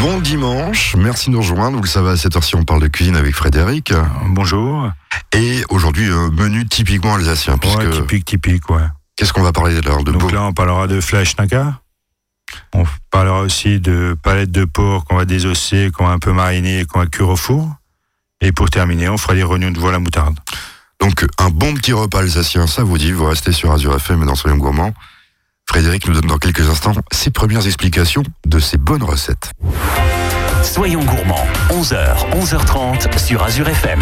Bon dimanche, merci de nous rejoindre. Vous le savez, à cette heure-ci, on parle de cuisine avec Frédéric. Bonjour. Et aujourd'hui, un menu typiquement alsacien. Puisque... Ouais, typique, typique, ouais. Qu'est-ce qu'on va parler alors de Donc là, on parlera de Fleischnacker. On parlera aussi de palettes de porc qu'on va désosser, qu'on va un peu mariner et qu'on va cuire au four. Et pour terminer, on fera des rognons de voile à moutarde. Donc un bon petit repas alsacien, ça vous dit, vous restez sur Azure FM et dans Soyons Gourmand. Frédéric nous donne dans quelques instants ses premières explications de ces bonnes recettes. Soyons gourmands, 11h, 11h30 sur Azure FM.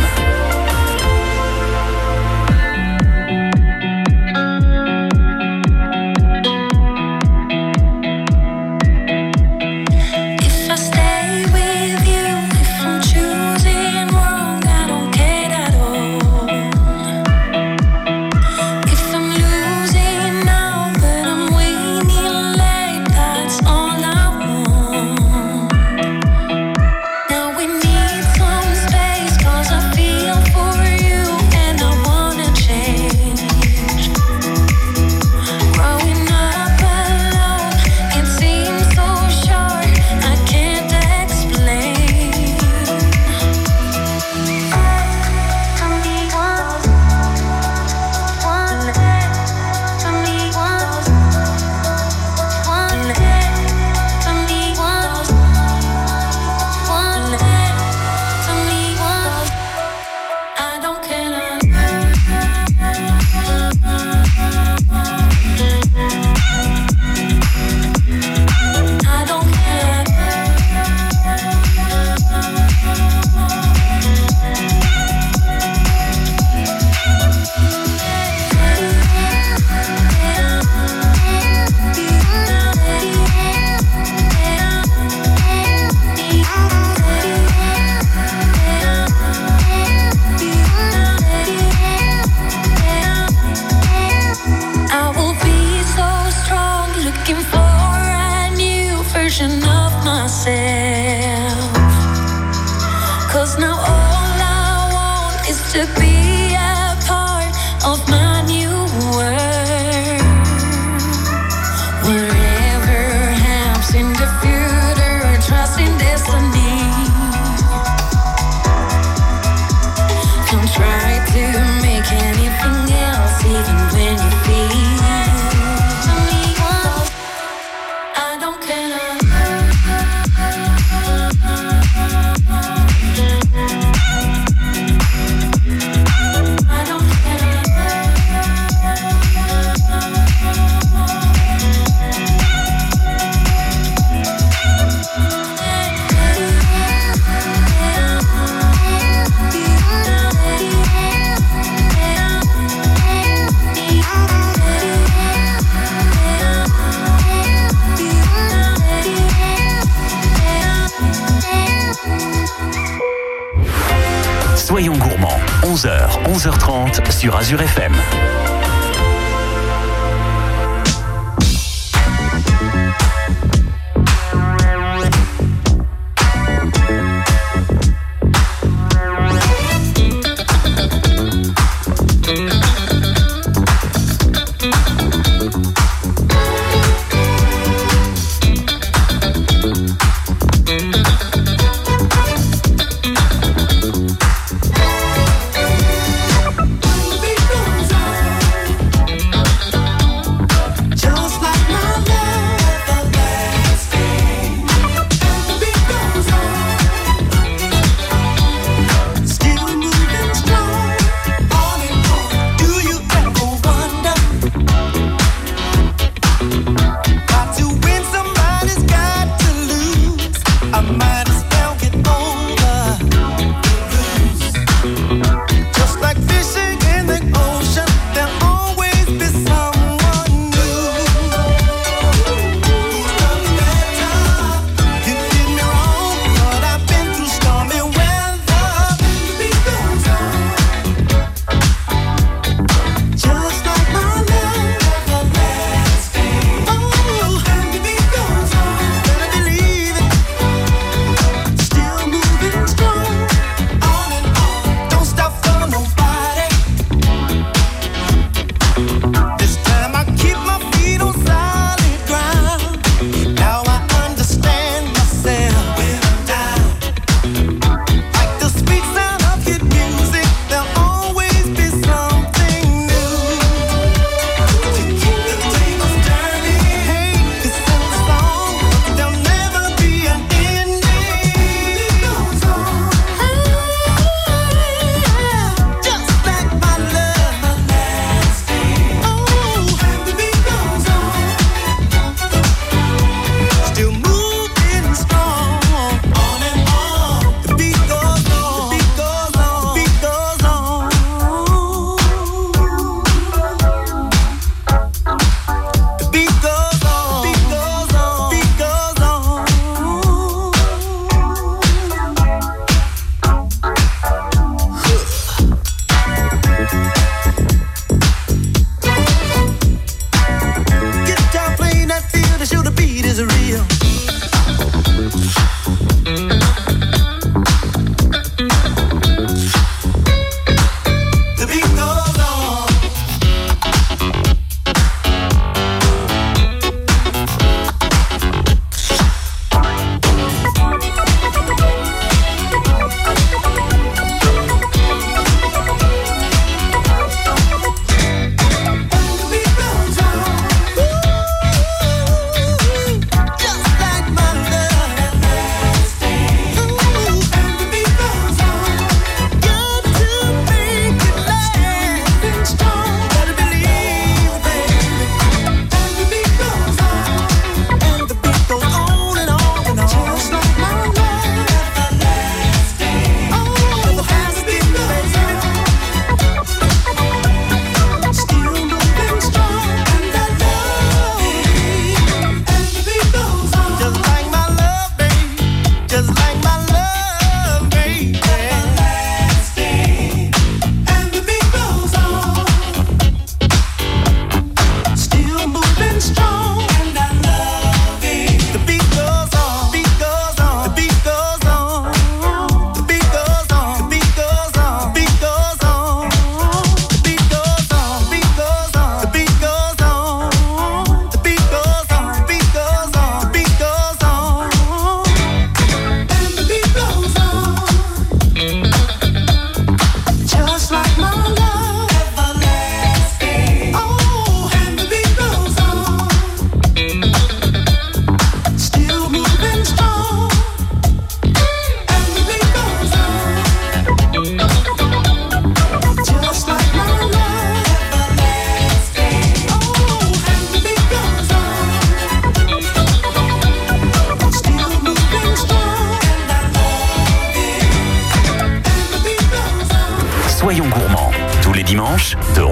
Sur Azure FM.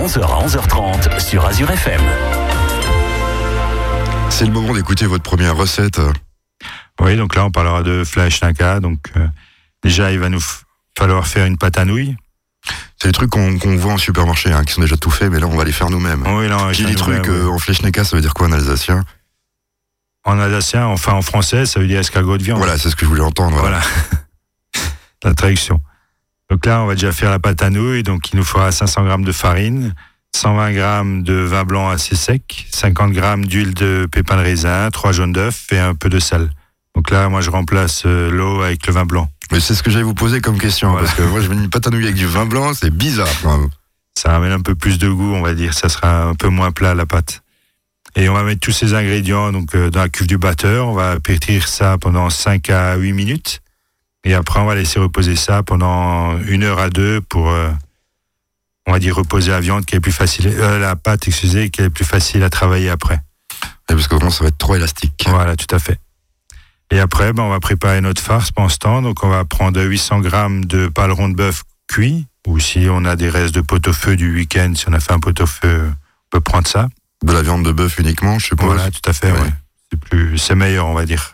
11h à 11h30 sur Azure FM. C'est le moment d'écouter votre première recette. Oui, donc là, on parlera de flash naka. Donc, euh, déjà, il va nous falloir faire une pâte à nouilles. C'est des trucs qu'on voit en supermarché, hein, qui sont déjà tout faits, mais là, on va les faire nous-mêmes. Oui, là, on J'ai des trucs euh, en flechneka, ça veut dire quoi en alsacien? En alsacien, enfin en français, ça veut dire escargot de viande. Voilà, c'est ce que je voulais entendre. Voilà. la traduction. Donc là, on va déjà faire la pâte à nouilles. Donc, il nous faudra 500 grammes de farine, 120 grammes de vin blanc assez sec, 50 grammes d'huile de pépins de raisin, 3 jaunes d'œufs et un peu de sel. Donc là, moi, je remplace euh, l'eau avec le vin blanc. Mais c'est ce que j'allais vous poser comme question, Voilà. parce que moi, je mets une pâte à nouilles avec du vin blanc, c'est bizarre. quand même. Ça ramène un peu plus de goût, on va dire. Ça sera un peu moins plat, la pâte. Et on va mettre tous ces ingrédients donc euh, dans la cuve du batteur. On va pétrir ça pendant 5 à 8 minutes. Et après, on va laisser reposer ça pendant une heure à deux pour, euh, on va dire, reposer la viande qui est plus facile, euh, la pâte, excusez, qui est plus facile à travailler après. Et parce que vraiment, ça va être trop élastique. Voilà, tout à fait. Et après, ben, on va préparer notre farce pendant ce temps. Donc, on va prendre 800 grammes de paleron de bœuf cuit. Ou si on a des restes de pot-au-feu du week-end, si on a fait un pot-au-feu, on peut prendre ça. De la viande de bœuf uniquement, je suppose. Voilà, tout à fait. Ouais. ouais. C'est plus, c'est meilleur, on va dire.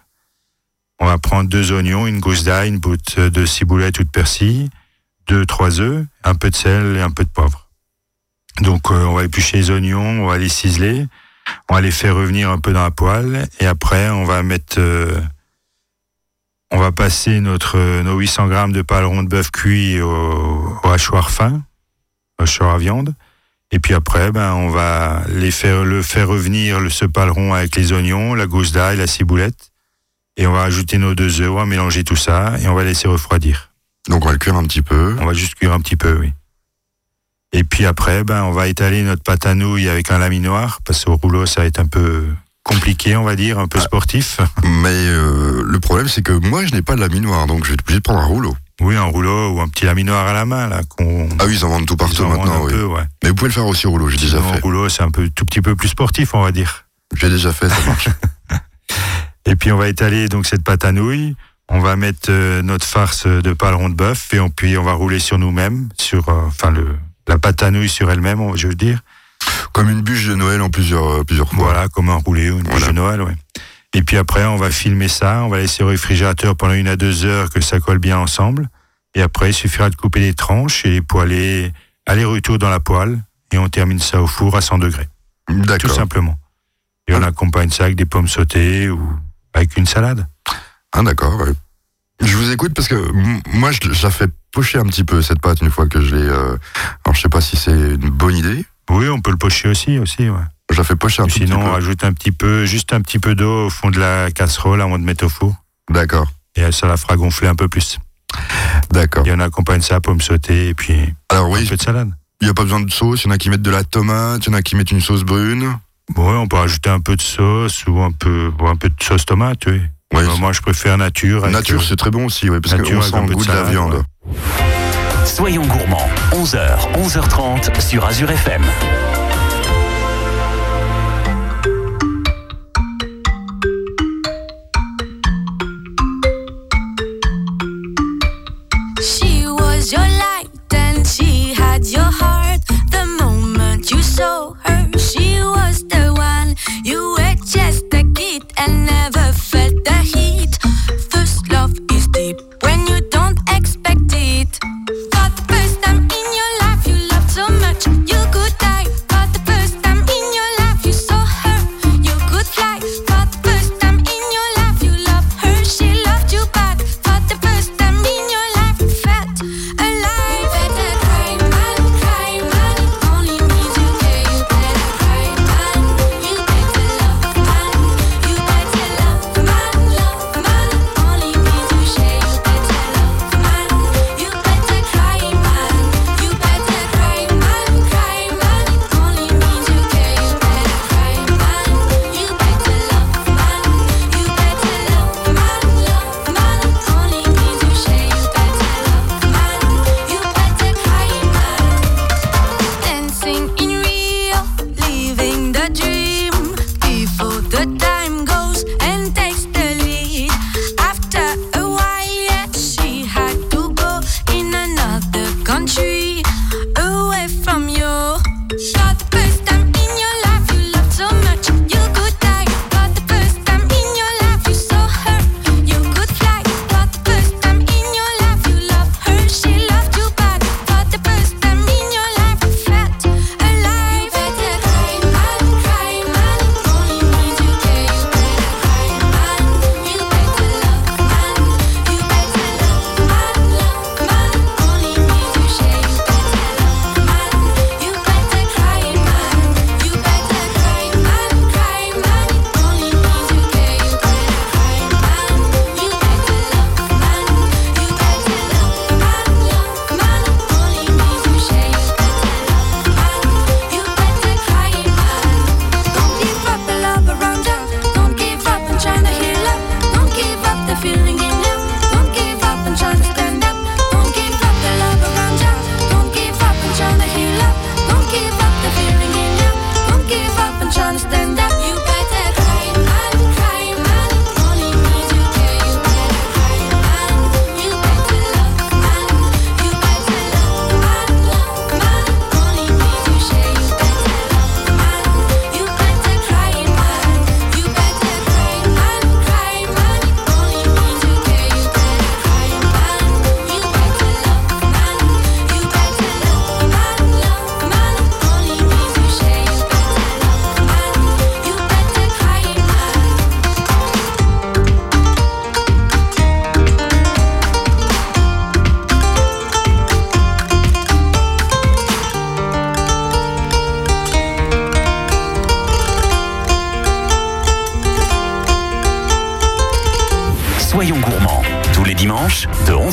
On va prendre deux oignons, une gousse d'ail, une boute de ciboulette ou de persil, deux, trois œufs, un peu de sel et un peu de poivre. Donc, euh, on va éplucher les oignons, on va les ciseler, on va les faire revenir un peu dans la poêle, et après, on va mettre, euh, on va passer notre, euh, nos 800 grammes de paleron de bœuf cuit au, au hachoir fin, au hachoir à viande. Et puis après, ben, on va les faire, le faire revenir, ce paleron avec les oignons, la gousse d'ail, la ciboulette. Et on va ajouter nos deux œufs, on va mélanger tout ça et on va laisser refroidir. Donc, on va le cuire un petit peu. On va juste cuire un petit peu, oui. Et puis après, ben, on va étaler notre pâte à nouilles avec un laminoir, parce qu'au rouleau, ça va être un peu compliqué, on va dire, un peu sportif. Mais euh, le problème, c'est que moi, je n'ai pas de laminoir, donc je vais être obligé de prendre un rouleau. Oui, un rouleau ou un petit laminoir à la main, là, Ah oui, ils en vendent tout partout maintenant, oui. peu, ouais. Mais vous pouvez le faire aussi au rouleau, j'ai déjà fait. rouleau, c'est un peu, tout petit peu plus sportif, on va dire. J'ai déjà fait, ça marche. Et puis on va étaler donc cette pâte à nouilles. On va mettre euh, notre farce de paleron de bœuf et on, puis on va rouler sur nous-mêmes, sur euh, enfin le la pâte à nouilles sur elle-même, on- je veux dire. Comme une bûche de Noël en plusieurs, euh, plusieurs fois. Voilà, comme un roulé ou une bûche de Noël, ouais. Et puis après, on va filmer ça, on va laisser au réfrigérateur pendant une à deux heures que ça colle bien ensemble. Et après, il suffira de couper les tranches et les poêler aller-retour dans la poêle et on termine ça au four à 100 degrés, tout D'accord. simplement. Et on accompagne ça avec des pommes sautées ou avec une salade? Ah, d'accord. Je vous écoute parce que moi, je, je la fais pocher un petit peu, cette pâte, une fois que je l'ai. euh, Alors, je sais pas si c'est une bonne idée. Oui, on peut le pocher aussi, aussi, ouais. Je la fais pocher un tout Sinon, on petit peu. rajoute un petit peu, juste un petit peu d'eau au fond de la casserole avant de mettre au four. D'accord, Et ça la fera gonfler un peu plus. d'accord. Et on accompagne ça à pommes sautées et puis Alors, un oui, peu de salade. il n'y a pas besoin de sauce. Il y en a qui mettent de la tomate, il y en a qui mettent une sauce brune. Ouais, on peut rajouter un peu de sauce ou un peu, ou un peu de sauce tomate, oui. Euh, moi, je préfère nature. nature, euh, c'est très bon aussi, oui, parce nature qu'on sent un le goût de de la viande. ouais. Soyons gourmands, 11h, 11h30 sur Azure FM.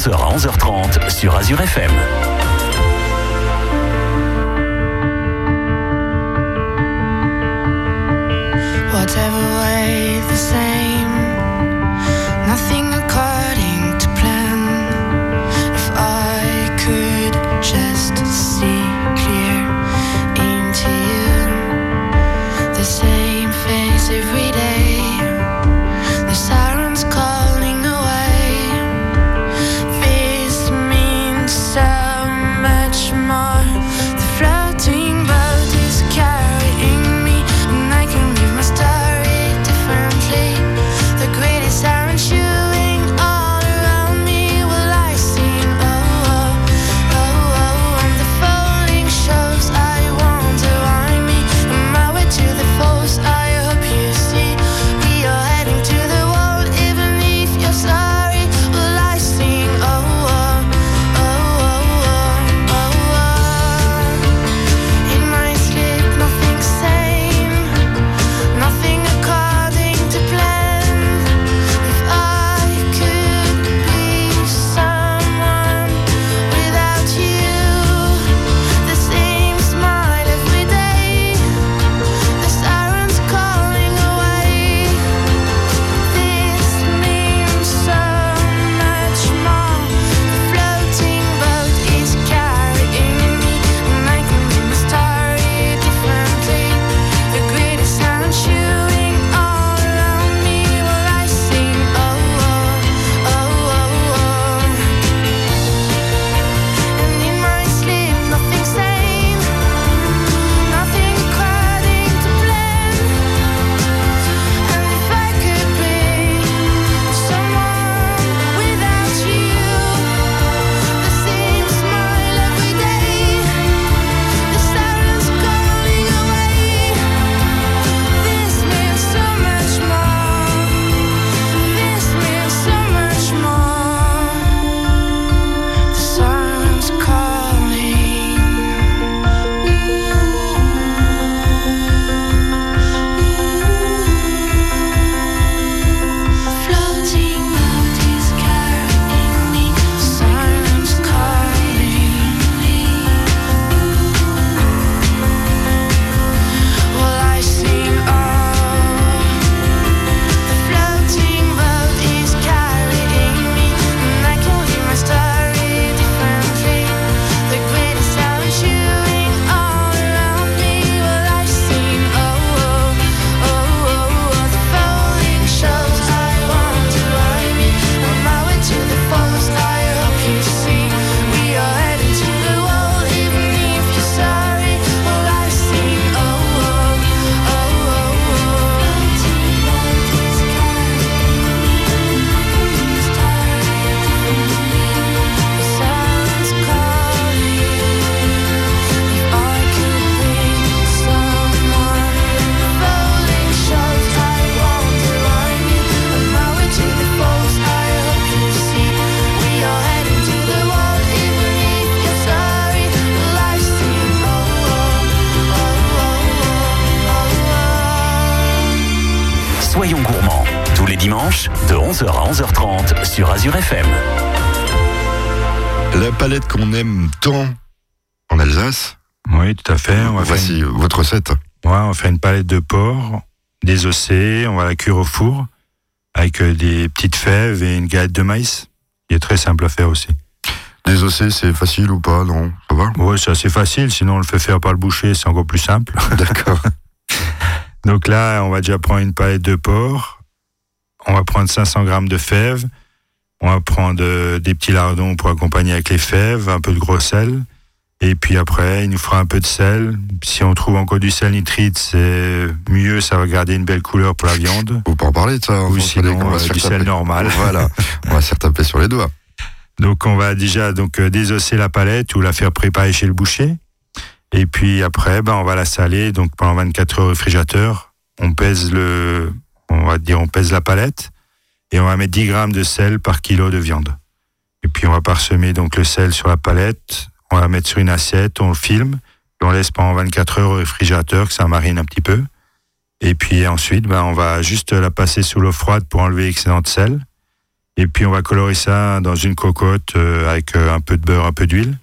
De 11h à 11h30 sur Azure FM. 11h à 11h30 sur Azure FM. La palette qu'on aime tant en Alsace, Oui, tout à fait. On va, faire voici votre recette. une, ouais, on va faire une palette de porc désossée. On va la cuire au four avec euh, des petites fèves et une galette de maïs. qui est très simple à faire aussi. Désossé, c'est facile ou pas? Non, ça va? Ouais, c'est assez facile. Sinon, on le fait faire par le boucher, c'est encore plus simple. D'accord. Donc là, on va déjà prendre une palette de porc. On va prendre 500 grammes de fèves. On va prendre euh, des petits lardons pour accompagner avec les fèves, un peu de gros sel. Et puis après, il nous fera un peu de sel. Si on trouve encore du sel nitrite, c'est mieux, ça va garder une belle couleur pour la viande. Faut pas en parler de ça. hein, Ou sinon, on va euh, faire du sel normal. Voilà, on va se faire taper sur les doigts. Donc on va déjà donc euh, désosser la palette ou la faire préparer chez le boucher. Et puis après, ben, on va la saler donc pendant 24 heures au réfrigérateur. On pèse le, on va dire, on pèse la palette et on va mettre 10 grammes de sel par kilo de viande. Et puis on va parsemer donc le sel sur la palette. On va mettre sur une assiette, on filme, on laisse pendant 24 heures au réfrigérateur que ça marine un petit peu. Et puis ensuite, ben, on va juste la passer sous l'eau froide pour enlever l'excédent de sel. Et puis on va colorer ça dans une cocotte euh, avec euh, un peu de beurre, un peu d'huile.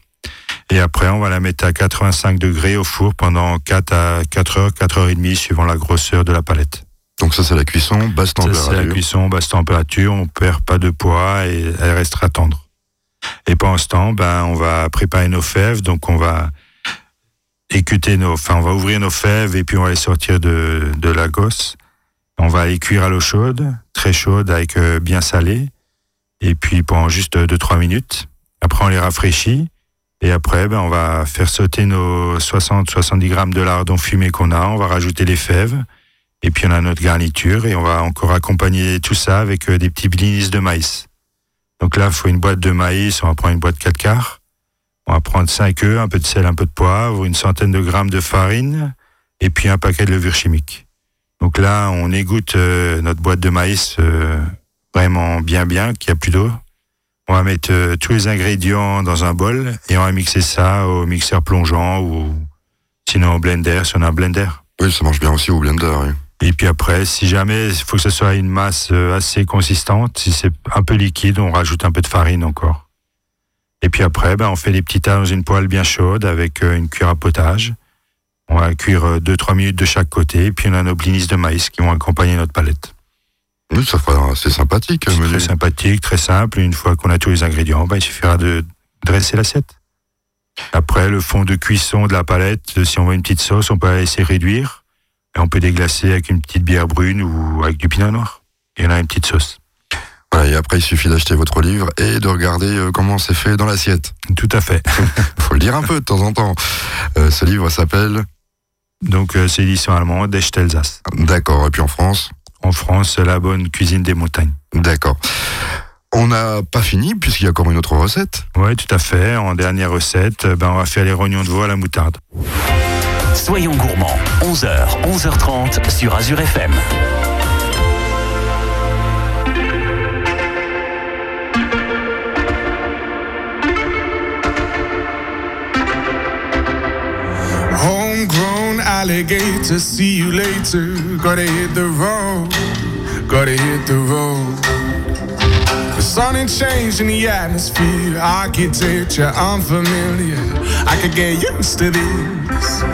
Et après, on va la mettre à 85 degrés au four pendant 4 à 4 heures, 4 heures et demie, suivant la grosseur de la palette. Donc ça c'est la cuisson, basse Ça, c'est la température. cuisson, basse température, on perd pas de poids et elle restera tendre. Et pendant ce temps, ben, on va préparer nos fèves, donc on va écuter nos, enfin, on va ouvrir nos fèves et puis on va les sortir de, de la gosse. On va les cuire à l'eau chaude, très chaude, avec euh, bien salé. Et puis pendant juste 2-3 minutes. Après, on les rafraîchit. Et après, ben, on va faire sauter nos 60-70 grammes de lardon fumé qu'on a. On va rajouter les fèves. Et puis on a notre garniture et on va encore accompagner tout ça avec euh, des petits blinis de maïs. Donc là, il faut une boîte de maïs, on va prendre une boîte 4 quarts. On va prendre 5 œufs, un peu de sel, un peu de poivre, une centaine de grammes de farine et puis un paquet de levure chimique. Donc là, on égoutte euh, notre boîte de maïs euh, vraiment bien bien, qu'il n'y a plus d'eau. On va mettre tous les ingrédients dans un bol et on va mixer ça au mixeur plongeant ou sinon au blender, si on a un blender. Oui, ça marche bien aussi au blender. oui. Et puis après, si jamais il faut que ce soit une masse euh, assez consistante, si c'est un peu liquide, on rajoute un peu de farine encore. Et puis après, ben, on fait des petits tas dans une poêle bien chaude avec euh, une cuillère à potage. On va cuire 2-3 minutes de chaque côté. Et puis on a nos blinis de maïs qui vont accompagner notre palette. Oui, ça fera assez sympathique. C'est très sympathique, très simple. Une fois qu'on a tous les ingrédients, ben, il suffira de dresser l'assiette. Après, le fond de cuisson de la palette, euh, si on veut une petite sauce, on peut la laisser réduire. Et on peut déglacer avec une petite bière brune ou avec du pinot noir. Et on a une petite sauce. Voilà, et après, il suffit d'acheter votre livre et de regarder euh, comment c'est fait dans l'assiette. Tout à fait. Faut le dire un peu de temps en temps. Euh, ce livre s'appelle. Donc, euh, c'est édition allemande, d'Echt Alsace. D'accord. Et puis en France. En France, la bonne cuisine des montagnes. D'accord. On n'a pas fini puisqu'il y a encore une autre recette. Oui, tout à fait. En dernière recette, ben, on va faire les rognons de veau à la moutarde. Soyons gourmands, 11h, 11h30 sur Azure FM. Homegrown alligator, see you later. Gotta hit the road, gotta hit the road. The sun ain't changing the atmosphere, architecture unfamiliar. I could get used to this.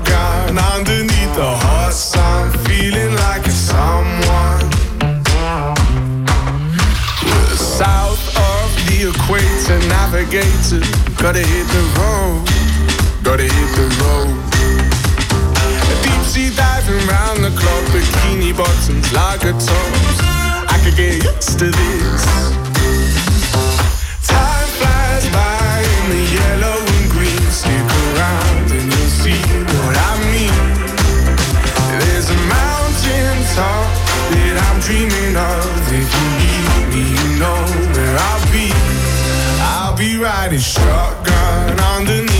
equator, navigator. Gotta hit the road, gotta hit the road. Deep sea diving round the clock, bikini bottoms, lager tops. I could get used to this. Time flies by in the yellow and green. Stick around and you'll see what I mean. There's a mountain top that I'm dreaming shotgun underneath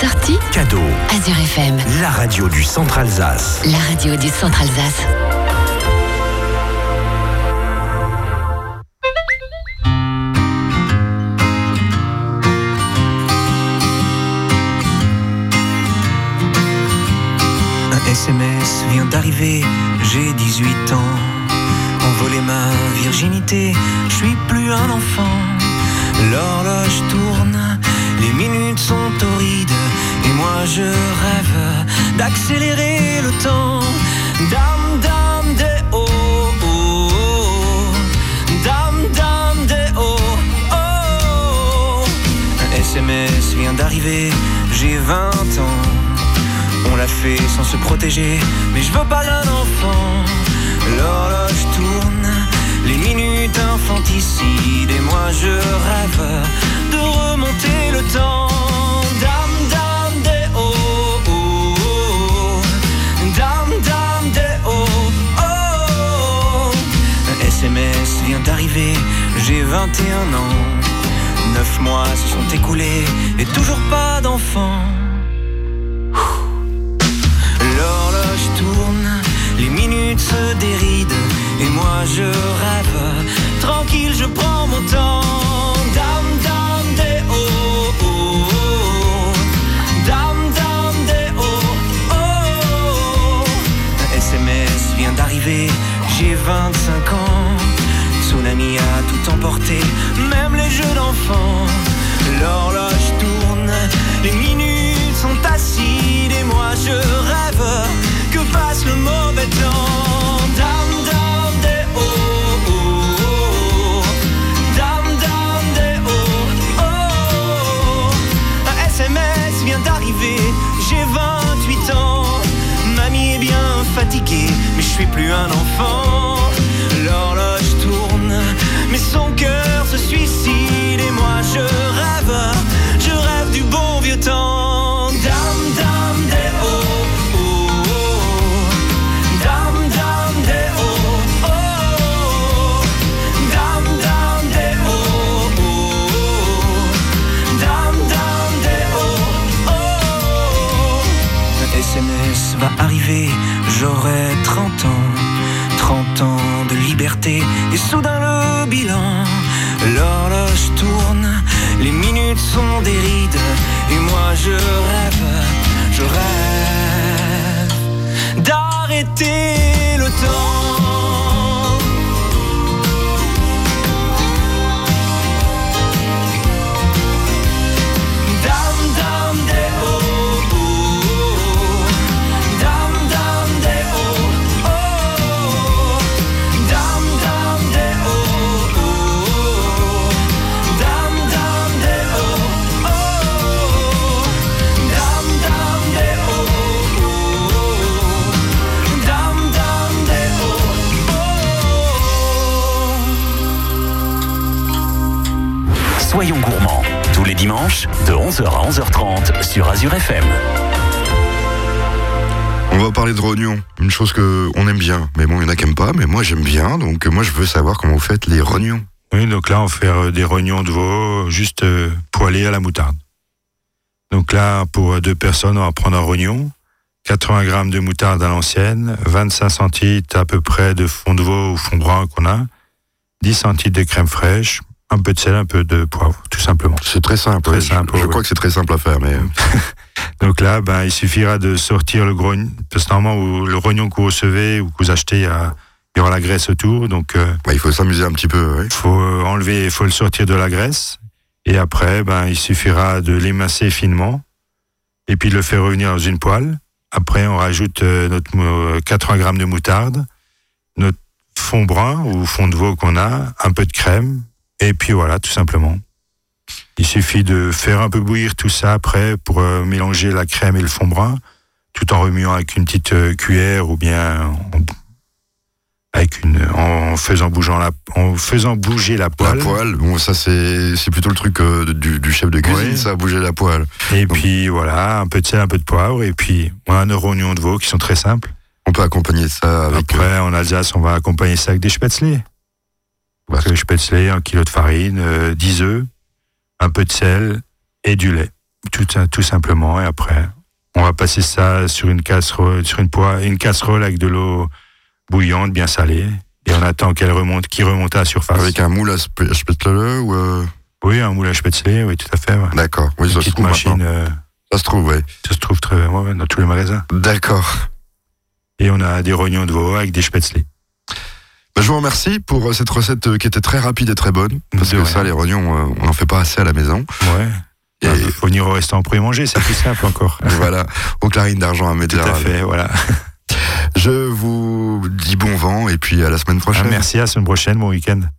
sortie cadeau, Azure FM, la radio du Centre Alsace. la radio du Centre Alsace. Un SMS vient d'arriver, j'ai 18 ans. Envolé ma virginité, je suis plus un enfant. L'horloge tourne, minutes sont torrides. Et moi je rêve d'accélérer le temps. Dame, dame, des oh, oh, oh. Dame, dame, des oh, oh. Un SMS vient d'arriver, j'ai 20 ans. On l'a fait sans se protéger, mais je veux pas d'un enfant. L'horloge tourne, les minutes infanticides, et moi je rêve de remonter le temps. Dame, dame, des oh, oh, oh. Dame, des oh, oh. Un SMS vient d'arriver, j'ai 21 ans. Neuf mois se sont écoulés, et toujours pas d'enfant. L'horloge tourne, les minutes se dérident Et moi je rêve, tranquille je prends mon temps dame, j'ai 25 ans. Tsunami a tout emporté, même les jeux d'enfants. L'horloge tourne, les minutes sont acides Et moi je rêve que passe le mauvais temps suis plus un enfant et soudain le bilan. L'horloge tourne, les minutes sont des rides. Et moi je rêve, je rêve D'arrêter dimanches, de 11h à 11h30 sur Azure FM. On va parler de rognons, une chose que on aime bien. Mais bon, il y en a qui aiment pas, mais moi j'aime bien, donc euh, moi je veux savoir comment vous faites les rognons. Oui, donc là, on fait euh, des rognons de veau juste euh, poêlés à la moutarde. Donc là, pour deux personnes, on va prendre un rognon, 80 grammes de moutarde à l'ancienne, 25 centilitres à peu près de fond de veau ou fond brun qu'on a, 10 centilitres de crème fraîche, un peu de sel, un peu de poivre, tout simplement. C'est très simple. Très. Je- simple, Je, ouais. crois que c'est très simple à faire, mais Donc là, ben, il suffira de sortir le gros, parce que normalement, le rognon que vous recevez ou que vous achetez, il y, il aura la graisse autour, donc euh, ouais, il faut s'amuser un petit peu. ouais. faut euh, enlever, il faut le sortir de la graisse. Et après, ben, il suffira de l'émasser finement et puis de le faire revenir dans une poêle. Après, on rajoute euh, notre euh, 80 grammes de moutarde, notre fond brun ou fond de veau qu'on a, un peu de crème, et puis voilà, tout simplement. Il suffit de faire un peu bouillir tout ça après pour euh, mélanger la crème et le fond brun, tout en remuant avec une petite euh, cuillère ou bien en, avec une, en faisant bougeant la, en faisant bouger la La poêle. poêle, bon, ça c'est c'est plutôt le truc euh, du, du chef de cuisine, ça, bouger la poêle. Et puis voilà, un peu de sel, un peu de poivre, et puis on a nos rognons de veau qui sont très simples. On peut accompagner ça avec. euh, Après, en Alsace, on va accompagner ça avec des spätzle. Donc, le spätzle, un kilo de farine, euh, 10 œufs, un peu de sel et du lait. tout, tout simplement. Et après, on va passer ça sur une casserole, sur une, poêle, une casserole avec de l'eau bouillante, bien salée. Et on attend qu'elle remonte, qu'il remonte à la surface. Avec un moule à spätzle ou euh, Oui, un moule à spätzle, oui, tout à fait. ouais. D'accord. Oui, Une ça se trouve machine, euh, Ça se trouve, oui. ça se trouve très, ouais, dans tous les magasins. D'accord. Et on a des rognons de veau avec des spätzle. Bah, je vous remercie pour euh, cette recette euh, qui était très rapide et très bonne. Parce De que rien. ça, les rognons, euh, on n'en fait pas assez à la maison. Ouais. Et Il faut venir au restaurant pour y manger, c'est plus simple encore. voilà, aux clarines d'argent à Tout Médéral. à fait, voilà. Je vous dis bon vent et puis à la semaine Ah, prochaine. merci, à la semaine prochaine, bon week-end.